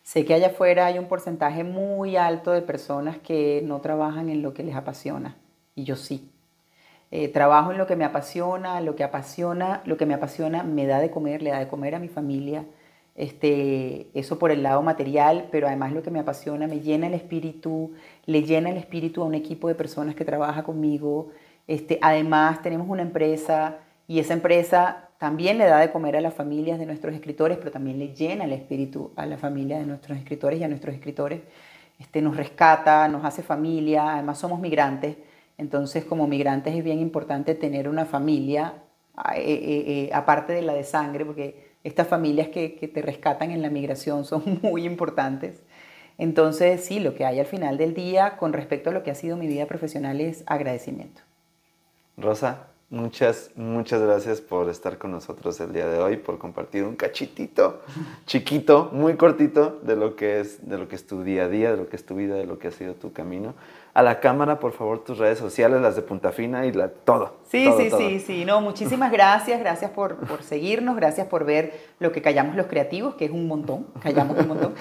Sé que allá afuera hay un porcentaje muy alto de personas que no trabajan en lo que les apasiona, y yo sí. Eh, trabajo en lo que me apasiona, lo que apasiona, lo que me apasiona me da de comer, le da de comer a mi familia, este, eso por el lado material, pero además lo que me apasiona, me llena el espíritu, le llena el espíritu a un equipo de personas que trabaja conmigo. Este, además tenemos una empresa y esa empresa también le da de comer a las familias de nuestros escritores, pero también le llena el espíritu a la familia de nuestros escritores y a nuestros escritores. Este, nos rescata, nos hace familia, además somos migrantes, entonces como migrantes es bien importante tener una familia, eh, eh, eh, aparte de la de sangre, porque estas familias que, te rescatan en la migración son muy importantes. Entonces, sí, lo que hay al final del día con respecto a lo que ha sido mi vida profesional es agradecimiento. Rosa, muchas, muchas gracias por estar con nosotros el día de hoy, por compartir un cachitito chiquito, muy cortito de lo que es, de lo que es tu día a día, de lo que es tu vida, de lo que ha sido tu camino a la cámara, por favor, tus redes sociales, las de Punta Fina y la, todo. Sí, sí, sí, sí. No, muchísimas gracias. Gracias por, por, seguirnos. Gracias por ver lo que callamos los creativos, que es un montón. Callamos un montón.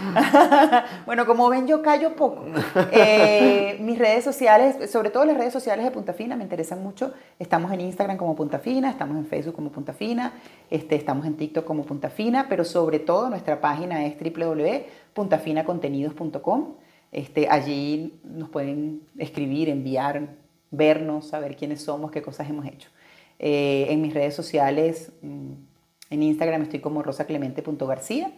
bueno, como ven, yo callo poco. Eh, mis redes sociales, sobre todo las redes sociales de Punta Fina, me interesan mucho. Estamos en Instagram como Punta Fina, estamos en Facebook como Punta Fina, este, estamos en TikTok como Punta Fina, pero sobre todo nuestra página es www.puntafinacontenidos.com. Este, allí nos pueden escribir, enviar, vernos, saber quiénes somos, qué cosas hemos hecho. Eh, en mis redes sociales, mm, en Instagram estoy como rosaclemente.garcía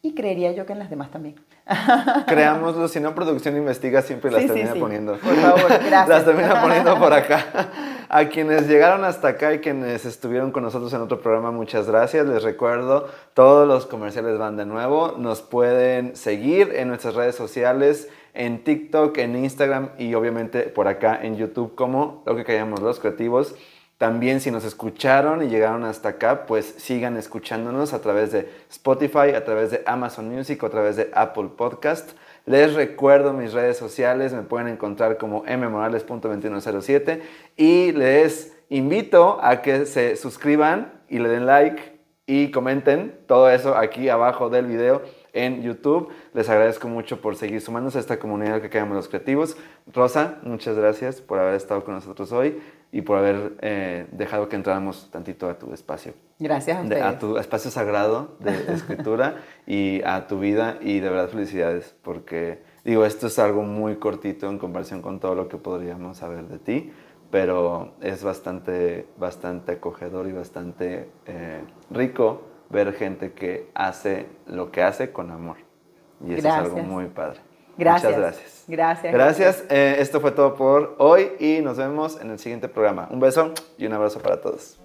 y creería yo que en las demás también. Creámoslo, si no producción investiga siempre las termina poniendo. Por favor, gracias. Las termina poniendo por acá. A quienes llegaron hasta acá y quienes estuvieron con nosotros en otro programa, muchas gracias. Les recuerdo, todos los comerciales van de nuevo. Nos pueden seguir en nuestras redes sociales, en TikTok, en Instagram y obviamente por acá en YouTube como lo que callamos los creativos. También si nos escucharon y llegaron hasta acá, pues sigan escuchándonos a través de Spotify, a través de Amazon Music a través de Apple Podcast. Les recuerdo mis redes sociales, me pueden encontrar como mmorales.2107 y les invito a que se suscriban y le den like y comenten todo eso aquí abajo del video en YouTube. Les agradezco mucho por seguir sumándose a esta comunidad que quedamos los creativos. Rosa, muchas gracias por haber estado con nosotros hoy y por haber eh, dejado que entráramos tantito a tu espacio. Gracias a ustedes. a tu espacio sagrado de escritura y a tu vida y de verdad felicidades porque digo, esto es algo muy cortito en comparación con todo lo que podríamos saber de ti, pero es bastante, bastante acogedor y bastante eh, rico ver gente que hace lo que hace con amor. Y eso es algo muy padre. Gracias. Muchas gracias. Gracias. Gracias. Eh, esto fue todo por hoy y nos vemos en el siguiente programa. Un beso y un abrazo para todos.